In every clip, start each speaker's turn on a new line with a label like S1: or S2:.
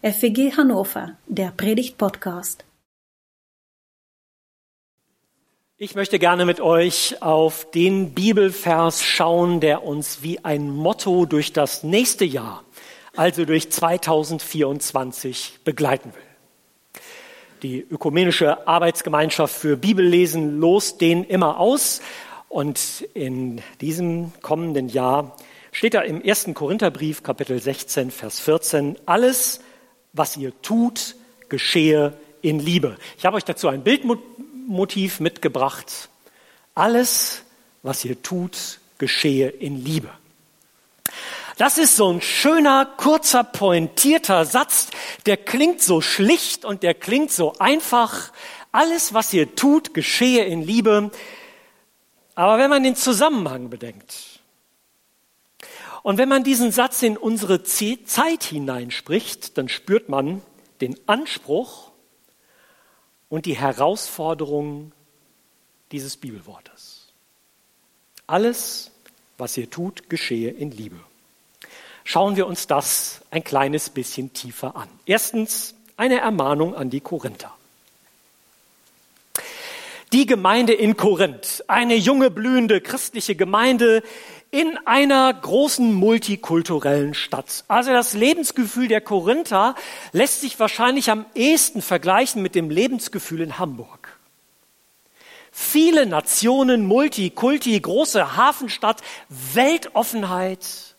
S1: FEG Hannover, der Predigt-Podcast.
S2: Ich möchte gerne mit euch auf den Bibelvers schauen, der uns wie ein Motto durch das nächste Jahr, also durch 2024, begleiten will. Die ökumenische Arbeitsgemeinschaft für Bibellesen lost den immer aus und in diesem kommenden Jahr steht da im ersten Korintherbrief, Kapitel 16, Vers 14, alles, was ihr tut, geschehe in Liebe. Ich habe euch dazu ein Bildmotiv mitgebracht. Alles, was ihr tut, geschehe in Liebe. Das ist so ein schöner, kurzer, pointierter Satz, der klingt so schlicht und der klingt so einfach. Alles, was ihr tut, geschehe in Liebe. Aber wenn man den Zusammenhang bedenkt, und wenn man diesen Satz in unsere Zeit hineinspricht, dann spürt man den Anspruch und die Herausforderung dieses Bibelwortes. Alles, was ihr tut, geschehe in Liebe. Schauen wir uns das ein kleines bisschen tiefer an. Erstens eine Ermahnung an die Korinther. Die Gemeinde in Korinth, eine junge, blühende christliche Gemeinde, in einer großen multikulturellen Stadt. Also das Lebensgefühl der Korinther lässt sich wahrscheinlich am ehesten vergleichen mit dem Lebensgefühl in Hamburg. Viele Nationen, Multikulti, große Hafenstadt, Weltoffenheit.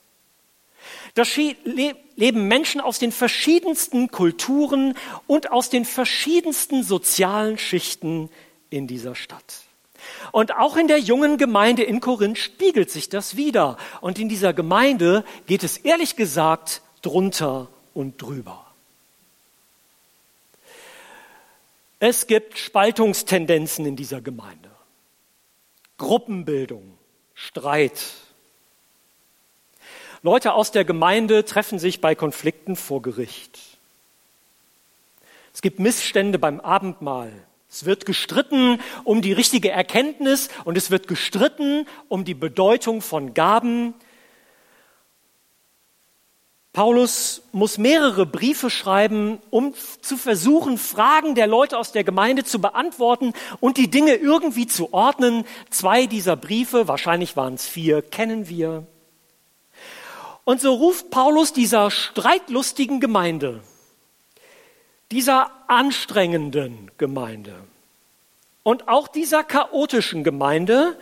S2: Da leben Menschen aus den verschiedensten Kulturen und aus den verschiedensten sozialen Schichten in dieser Stadt. Und auch in der jungen Gemeinde in Korinth spiegelt sich das wieder. Und in dieser Gemeinde geht es ehrlich gesagt drunter und drüber. Es gibt Spaltungstendenzen in dieser Gemeinde. Gruppenbildung, Streit. Leute aus der Gemeinde treffen sich bei Konflikten vor Gericht. Es gibt Missstände beim Abendmahl. Es wird gestritten um die richtige Erkenntnis und es wird gestritten um die Bedeutung von Gaben. Paulus muss mehrere Briefe schreiben, um zu versuchen, Fragen der Leute aus der Gemeinde zu beantworten und die Dinge irgendwie zu ordnen. Zwei dieser Briefe, wahrscheinlich waren es vier, kennen wir. Und so ruft Paulus dieser streitlustigen Gemeinde dieser anstrengenden Gemeinde und auch dieser chaotischen Gemeinde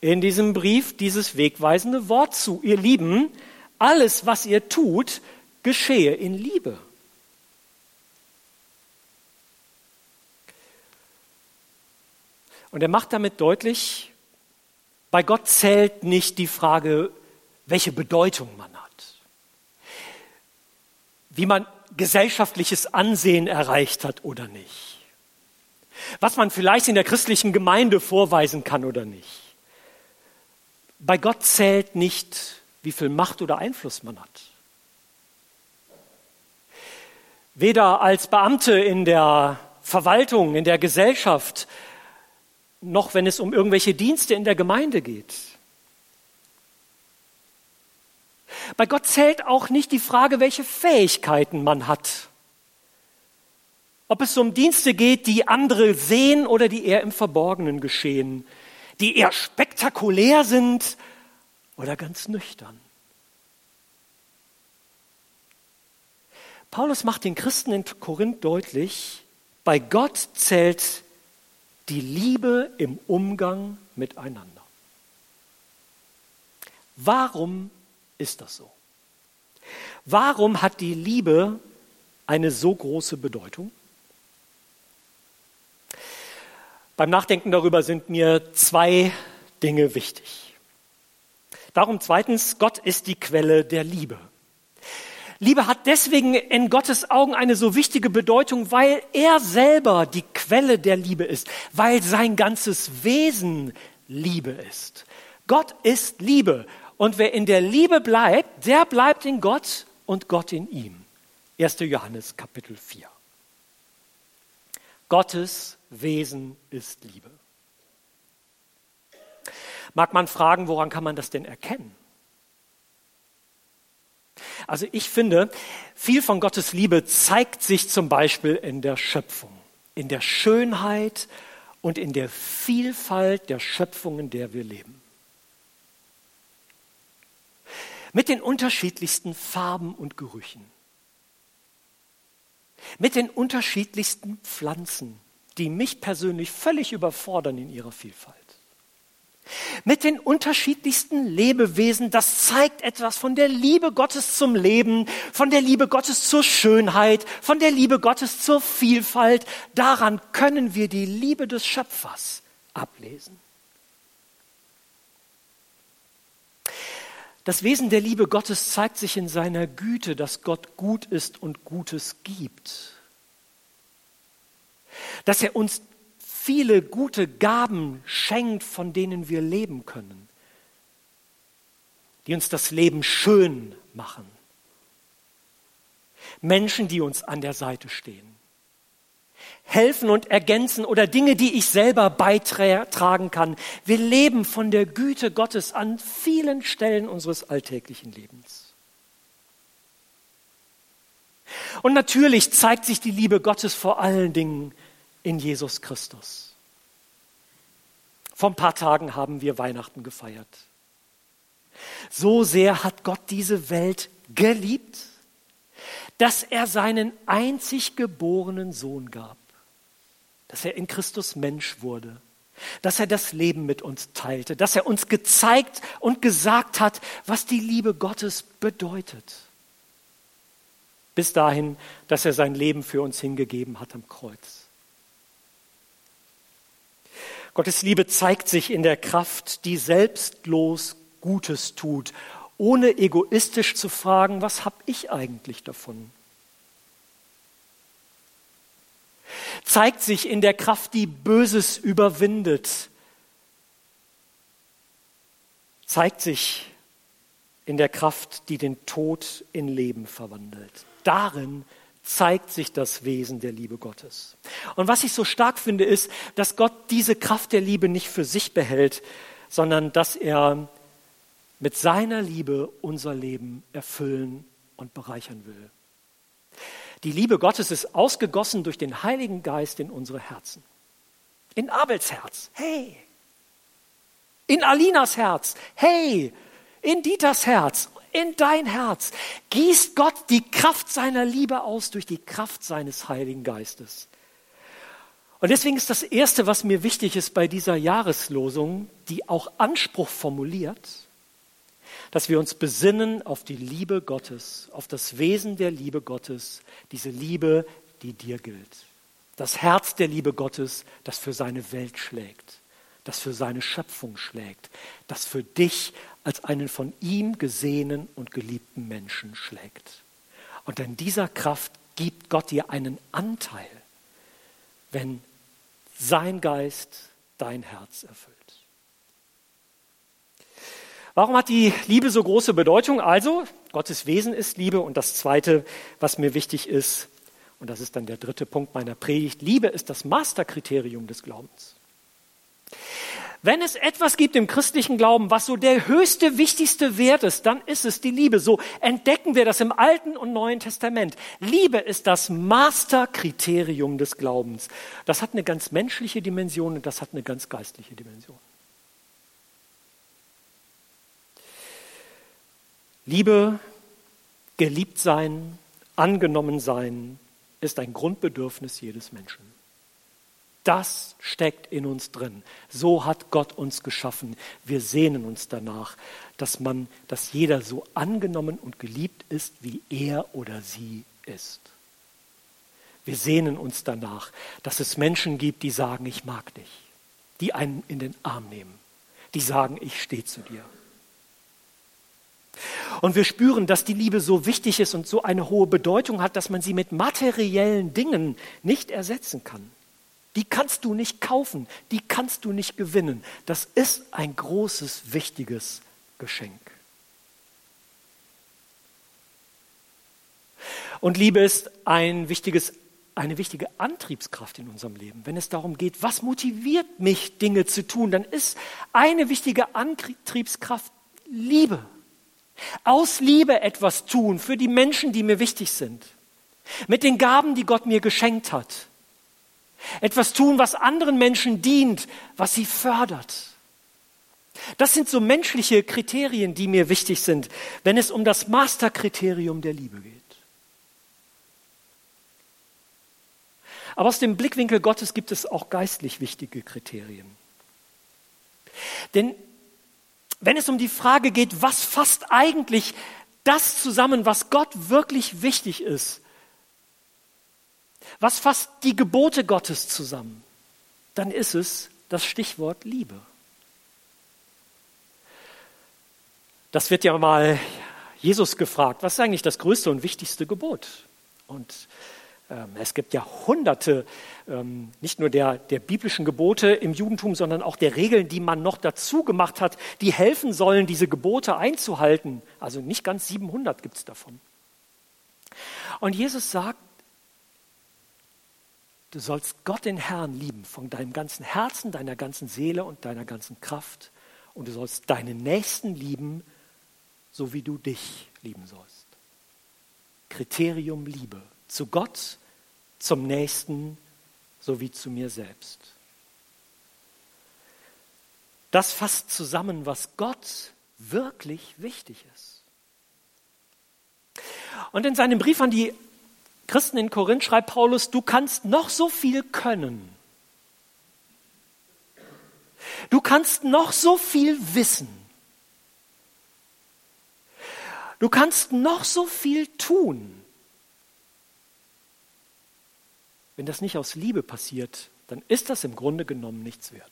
S2: in diesem Brief dieses wegweisende Wort zu. Ihr Lieben, alles, was ihr tut, geschehe in Liebe. Und er macht damit deutlich, bei Gott zählt nicht die Frage, welche Bedeutung man hat, wie man gesellschaftliches Ansehen erreicht hat oder nicht. Was man vielleicht in der christlichen Gemeinde vorweisen kann oder nicht. Bei Gott zählt nicht, wie viel Macht oder Einfluss man hat. Weder als Beamte in der Verwaltung, in der Gesellschaft, noch wenn es um irgendwelche Dienste in der Gemeinde geht. Bei Gott zählt auch nicht die Frage, welche Fähigkeiten man hat. Ob es um Dienste geht, die andere sehen oder die eher im Verborgenen geschehen, die eher spektakulär sind oder ganz nüchtern. Paulus macht den Christen in Korinth deutlich, bei Gott zählt die Liebe im Umgang miteinander. Warum ist das so? Warum hat die Liebe eine so große Bedeutung? Beim Nachdenken darüber sind mir zwei Dinge wichtig. Darum zweitens, Gott ist die Quelle der Liebe. Liebe hat deswegen in Gottes Augen eine so wichtige Bedeutung, weil er selber die Quelle der Liebe ist, weil sein ganzes Wesen Liebe ist. Gott ist Liebe und wer in der Liebe bleibt, der bleibt in Gott und Gott in ihm. 1. Johannes Kapitel 4. Gottes Wesen ist Liebe. Mag man fragen, woran kann man das denn erkennen? Also ich finde, viel von Gottes Liebe zeigt sich zum Beispiel in der Schöpfung, in der Schönheit und in der Vielfalt der Schöpfung, in der wir leben. Mit den unterschiedlichsten Farben und Gerüchen. Mit den unterschiedlichsten Pflanzen, die mich persönlich völlig überfordern in ihrer Vielfalt mit den unterschiedlichsten Lebewesen. Das zeigt etwas von der Liebe Gottes zum Leben, von der Liebe Gottes zur Schönheit, von der Liebe Gottes zur Vielfalt. Daran können wir die Liebe des Schöpfers ablesen. Das Wesen der Liebe Gottes zeigt sich in seiner Güte, dass Gott gut ist und Gutes gibt. Dass er uns viele gute Gaben schenkt, von denen wir leben können, die uns das Leben schön machen. Menschen, die uns an der Seite stehen, helfen und ergänzen oder Dinge, die ich selber beitragen kann. Wir leben von der Güte Gottes an vielen Stellen unseres alltäglichen Lebens. Und natürlich zeigt sich die Liebe Gottes vor allen Dingen in Jesus Christus. Vor ein paar Tagen haben wir Weihnachten gefeiert. So sehr hat Gott diese Welt geliebt, dass er seinen einzig geborenen Sohn gab, dass er in Christus Mensch wurde, dass er das Leben mit uns teilte, dass er uns gezeigt und gesagt hat, was die Liebe Gottes bedeutet. Bis dahin, dass er sein Leben für uns hingegeben hat am Kreuz. Gottes Liebe zeigt sich in der Kraft, die selbstlos Gutes tut, ohne egoistisch zu fragen, was habe ich eigentlich davon? Zeigt sich in der Kraft, die Böses überwindet. Zeigt sich in der Kraft, die den Tod in Leben verwandelt. Darin zeigt sich das Wesen der Liebe Gottes. Und was ich so stark finde, ist, dass Gott diese Kraft der Liebe nicht für sich behält, sondern dass er mit seiner Liebe unser Leben erfüllen und bereichern will. Die Liebe Gottes ist ausgegossen durch den Heiligen Geist in unsere Herzen. In Abels Herz, hey. In Alinas Herz, hey. In Dieters Herz in dein Herz gießt Gott die Kraft seiner Liebe aus durch die Kraft seines Heiligen Geistes. Und deswegen ist das Erste, was mir wichtig ist bei dieser Jahreslosung, die auch Anspruch formuliert, dass wir uns besinnen auf die Liebe Gottes, auf das Wesen der Liebe Gottes, diese Liebe, die dir gilt. Das Herz der Liebe Gottes, das für seine Welt schlägt, das für seine Schöpfung schlägt, das für dich als einen von ihm gesehenen und geliebten Menschen schlägt. Und in dieser Kraft gibt Gott dir einen Anteil, wenn sein Geist dein Herz erfüllt. Warum hat die Liebe so große Bedeutung? Also, Gottes Wesen ist Liebe. Und das Zweite, was mir wichtig ist, und das ist dann der dritte Punkt meiner Predigt, Liebe ist das Masterkriterium des Glaubens. Wenn es etwas gibt im christlichen Glauben, was so der höchste, wichtigste Wert ist, dann ist es die Liebe. So entdecken wir das im Alten und Neuen Testament. Liebe ist das Masterkriterium des Glaubens. Das hat eine ganz menschliche Dimension und das hat eine ganz geistliche Dimension. Liebe, geliebt sein, angenommen sein, ist ein Grundbedürfnis jedes Menschen. Das steckt in uns drin. So hat Gott uns geschaffen. Wir sehnen uns danach, dass man, dass jeder so angenommen und geliebt ist, wie er oder sie ist. Wir sehnen uns danach, dass es Menschen gibt, die sagen, ich mag dich, die einen in den Arm nehmen, die sagen, ich stehe zu dir. Und wir spüren, dass die Liebe so wichtig ist und so eine hohe Bedeutung hat, dass man sie mit materiellen Dingen nicht ersetzen kann. Die kannst du nicht kaufen, die kannst du nicht gewinnen. Das ist ein großes, wichtiges Geschenk. Und Liebe ist ein wichtiges, eine wichtige Antriebskraft in unserem Leben. Wenn es darum geht, was motiviert mich, Dinge zu tun, dann ist eine wichtige Antriebskraft Liebe. Aus Liebe etwas tun für die Menschen, die mir wichtig sind. Mit den Gaben, die Gott mir geschenkt hat. Etwas tun, was anderen Menschen dient, was sie fördert. Das sind so menschliche Kriterien, die mir wichtig sind, wenn es um das Masterkriterium der Liebe geht. Aber aus dem Blickwinkel Gottes gibt es auch geistlich wichtige Kriterien. Denn wenn es um die Frage geht, was fasst eigentlich das zusammen, was Gott wirklich wichtig ist, was fasst die Gebote Gottes zusammen, dann ist es das Stichwort Liebe. Das wird ja mal Jesus gefragt, was ist eigentlich das größte und wichtigste Gebot? Und es gibt ja hunderte, ähm, nicht nur der, der biblischen Gebote im Judentum, sondern auch der Regeln, die man noch dazu gemacht hat, die helfen sollen, diese Gebote einzuhalten. Also nicht ganz 700 gibt es davon. Und Jesus sagt, du sollst Gott den Herrn lieben von deinem ganzen Herzen, deiner ganzen Seele und deiner ganzen Kraft. Und du sollst deinen Nächsten lieben so wie du dich lieben sollst. Kriterium Liebe. Zu Gott, zum Nächsten sowie zu mir selbst. Das fasst zusammen, was Gott wirklich wichtig ist. Und in seinem Brief an die Christen in Korinth schreibt Paulus, du kannst noch so viel können. Du kannst noch so viel wissen. Du kannst noch so viel tun. Wenn das nicht aus Liebe passiert, dann ist das im Grunde genommen nichts wert.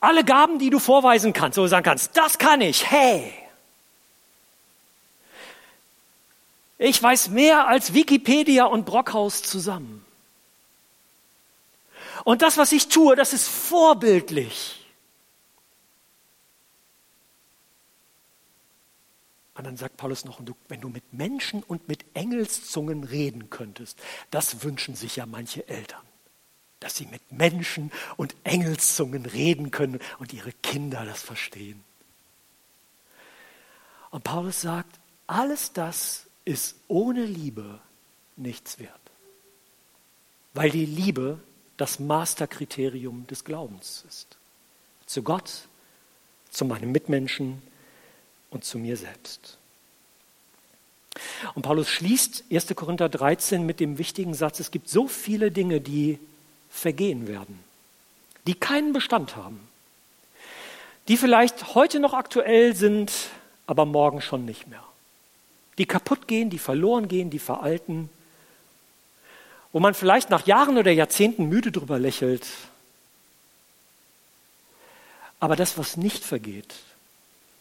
S2: Alle Gaben, die du vorweisen kannst, wo du sagen kannst, das kann ich, hey. Ich weiß mehr als Wikipedia und Brockhaus zusammen. Und das, was ich tue, das ist vorbildlich. Und dann sagt Paulus noch, wenn du mit Menschen und mit Engelszungen reden könntest, das wünschen sich ja manche Eltern, dass sie mit Menschen und Engelszungen reden können und ihre Kinder das verstehen. Und Paulus sagt, alles das ist ohne Liebe nichts wert, weil die Liebe das Masterkriterium des Glaubens ist. Zu Gott, zu meinen Mitmenschen, und zu mir selbst. Und Paulus schließt 1. Korinther 13 mit dem wichtigen Satz, es gibt so viele Dinge, die vergehen werden, die keinen Bestand haben, die vielleicht heute noch aktuell sind, aber morgen schon nicht mehr, die kaputt gehen, die verloren gehen, die veralten, wo man vielleicht nach Jahren oder Jahrzehnten müde drüber lächelt. Aber das, was nicht vergeht,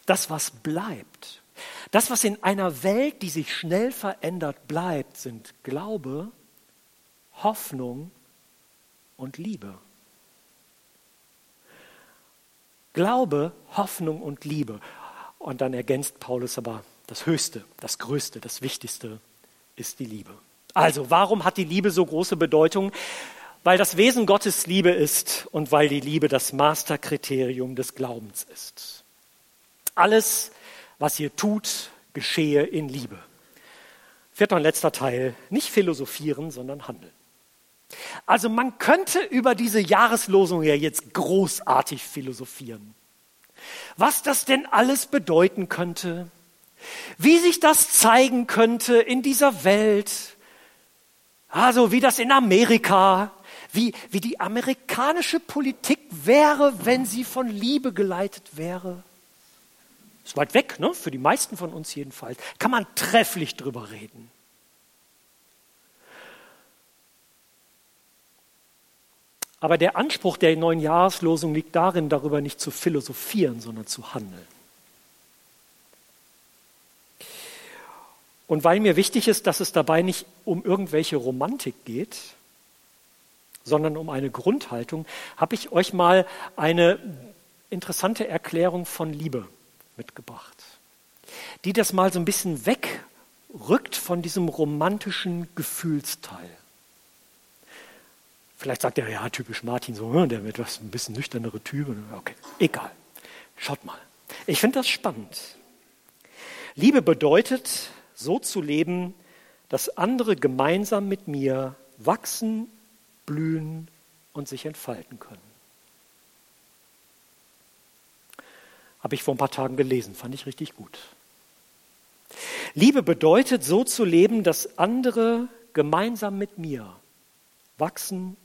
S2: das, was bleibt, das, was in einer Welt, die sich schnell verändert, bleibt, sind Glaube, Hoffnung und Liebe. Glaube, Hoffnung und Liebe. Und dann ergänzt Paulus aber, das Höchste, das Größte, das Wichtigste ist die Liebe. Also, warum hat die Liebe so große Bedeutung? Weil das Wesen Gottes Liebe ist und weil die Liebe das Masterkriterium des Glaubens ist. Alles, was ihr tut, geschehe in Liebe. Vierter und letzter Teil, nicht philosophieren, sondern handeln. Also man könnte über diese Jahreslosung ja jetzt großartig philosophieren. Was das denn alles bedeuten könnte, wie sich das zeigen könnte in dieser Welt, also wie das in Amerika, wie, wie die amerikanische Politik wäre, wenn sie von Liebe geleitet wäre. Ist weit weg, ne? für die meisten von uns jedenfalls. Kann man trefflich drüber reden. Aber der Anspruch der neuen Jahreslosung liegt darin, darüber nicht zu philosophieren, sondern zu handeln. Und weil mir wichtig ist, dass es dabei nicht um irgendwelche Romantik geht, sondern um eine Grundhaltung, habe ich euch mal eine interessante Erklärung von Liebe mitgebracht, die das mal so ein bisschen wegrückt von diesem romantischen Gefühlsteil. Vielleicht sagt er, ja, typisch Martin, so, hm, der wird was ein bisschen nüchternere Typ. Okay, egal. Schaut mal, ich finde das spannend. Liebe bedeutet, so zu leben, dass andere gemeinsam mit mir wachsen, blühen und sich entfalten können. Habe ich vor ein paar Tagen gelesen, fand ich richtig gut. Liebe bedeutet, so zu leben, dass andere gemeinsam mit mir wachsen,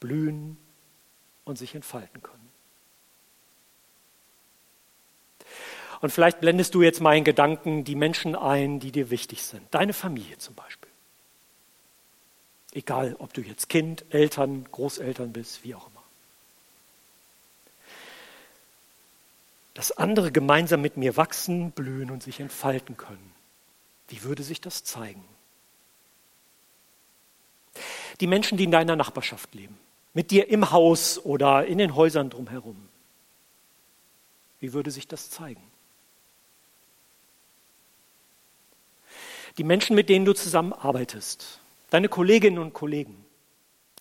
S2: blühen und sich entfalten können. Und vielleicht blendest du jetzt meinen Gedanken die Menschen ein, die dir wichtig sind. Deine Familie zum Beispiel. Egal, ob du jetzt Kind, Eltern, Großeltern bist, wie auch immer. Dass andere gemeinsam mit mir wachsen, blühen und sich entfalten können. Wie würde sich das zeigen? Die Menschen, die in deiner Nachbarschaft leben, mit dir im Haus oder in den Häusern drumherum. Wie würde sich das zeigen? Die Menschen, mit denen du zusammenarbeitest, deine Kolleginnen und Kollegen,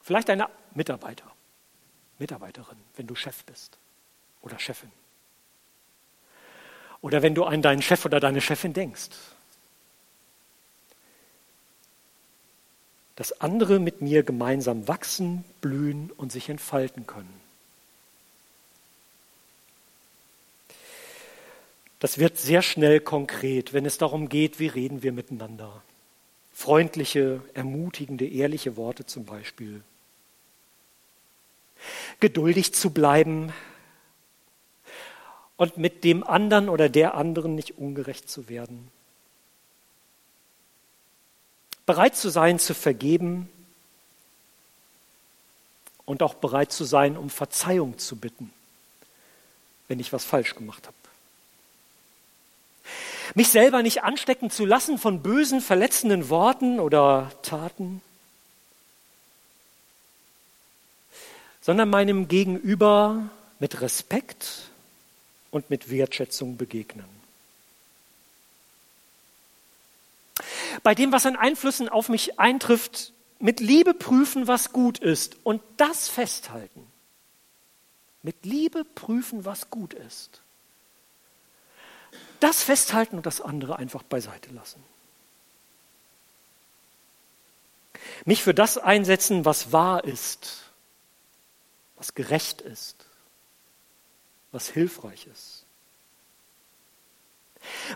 S2: vielleicht deine Mitarbeiter, Mitarbeiterin, wenn du Chef bist oder Chefin. Oder wenn du an deinen Chef oder deine Chefin denkst. Dass andere mit mir gemeinsam wachsen, blühen und sich entfalten können. Das wird sehr schnell konkret, wenn es darum geht, wie reden wir miteinander. Freundliche, ermutigende, ehrliche Worte zum Beispiel. Geduldig zu bleiben und mit dem anderen oder der anderen nicht ungerecht zu werden. Bereit zu sein, zu vergeben und auch bereit zu sein, um Verzeihung zu bitten, wenn ich was falsch gemacht habe. Mich selber nicht anstecken zu lassen von bösen, verletzenden Worten oder Taten, sondern meinem Gegenüber mit Respekt und mit Wertschätzung begegnen. Bei dem, was an Einflüssen auf mich eintrifft, mit Liebe prüfen, was gut ist und das festhalten. Mit Liebe prüfen, was gut ist. Das festhalten und das andere einfach beiseite lassen. Mich für das einsetzen, was wahr ist, was gerecht ist, was hilfreich ist.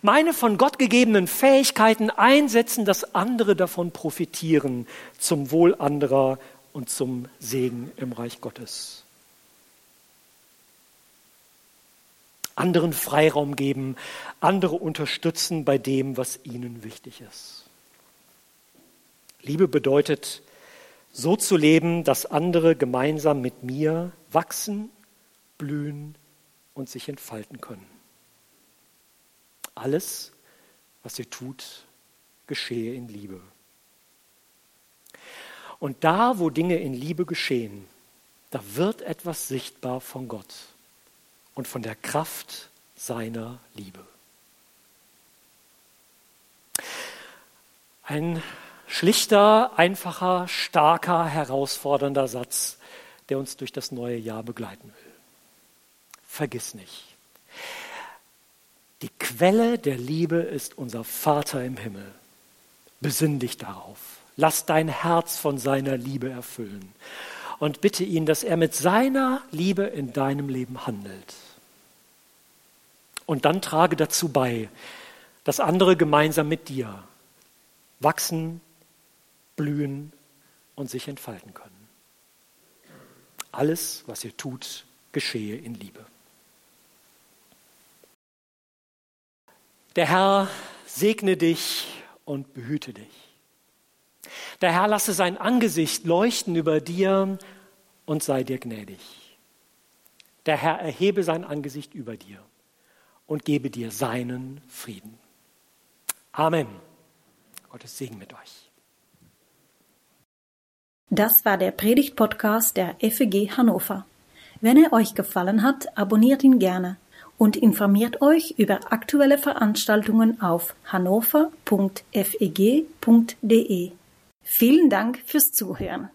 S2: Meine von Gott gegebenen Fähigkeiten einsetzen, dass andere davon profitieren, zum Wohl anderer und zum Segen im Reich Gottes. anderen Freiraum geben, andere unterstützen bei dem, was ihnen wichtig ist. Liebe bedeutet, so zu leben, dass andere gemeinsam mit mir wachsen, blühen und sich entfalten können. Alles, was ihr tut, geschehe in Liebe. Und da, wo Dinge in Liebe geschehen, da wird etwas sichtbar von Gott und von der Kraft seiner Liebe. Ein schlichter, einfacher, starker, herausfordernder Satz, der uns durch das neue Jahr begleiten will. Vergiss nicht, die Quelle der Liebe ist unser Vater im Himmel. Besinn dich darauf. Lass dein Herz von seiner Liebe erfüllen und bitte ihn, dass er mit seiner Liebe in deinem Leben handelt. Und dann trage dazu bei, dass andere gemeinsam mit dir wachsen, blühen und sich entfalten können. Alles, was ihr tut, geschehe in Liebe. Der Herr segne dich und behüte dich. Der Herr lasse sein Angesicht leuchten über dir und sei dir gnädig. Der Herr erhebe sein Angesicht über dir und gebe dir seinen Frieden. Amen. Gottes Segen mit euch.
S1: Das war der Predigt-Podcast der FEG Hannover. Wenn er euch gefallen hat, abonniert ihn gerne und informiert euch über aktuelle Veranstaltungen auf hannover.feg.de. Vielen Dank fürs Zuhören.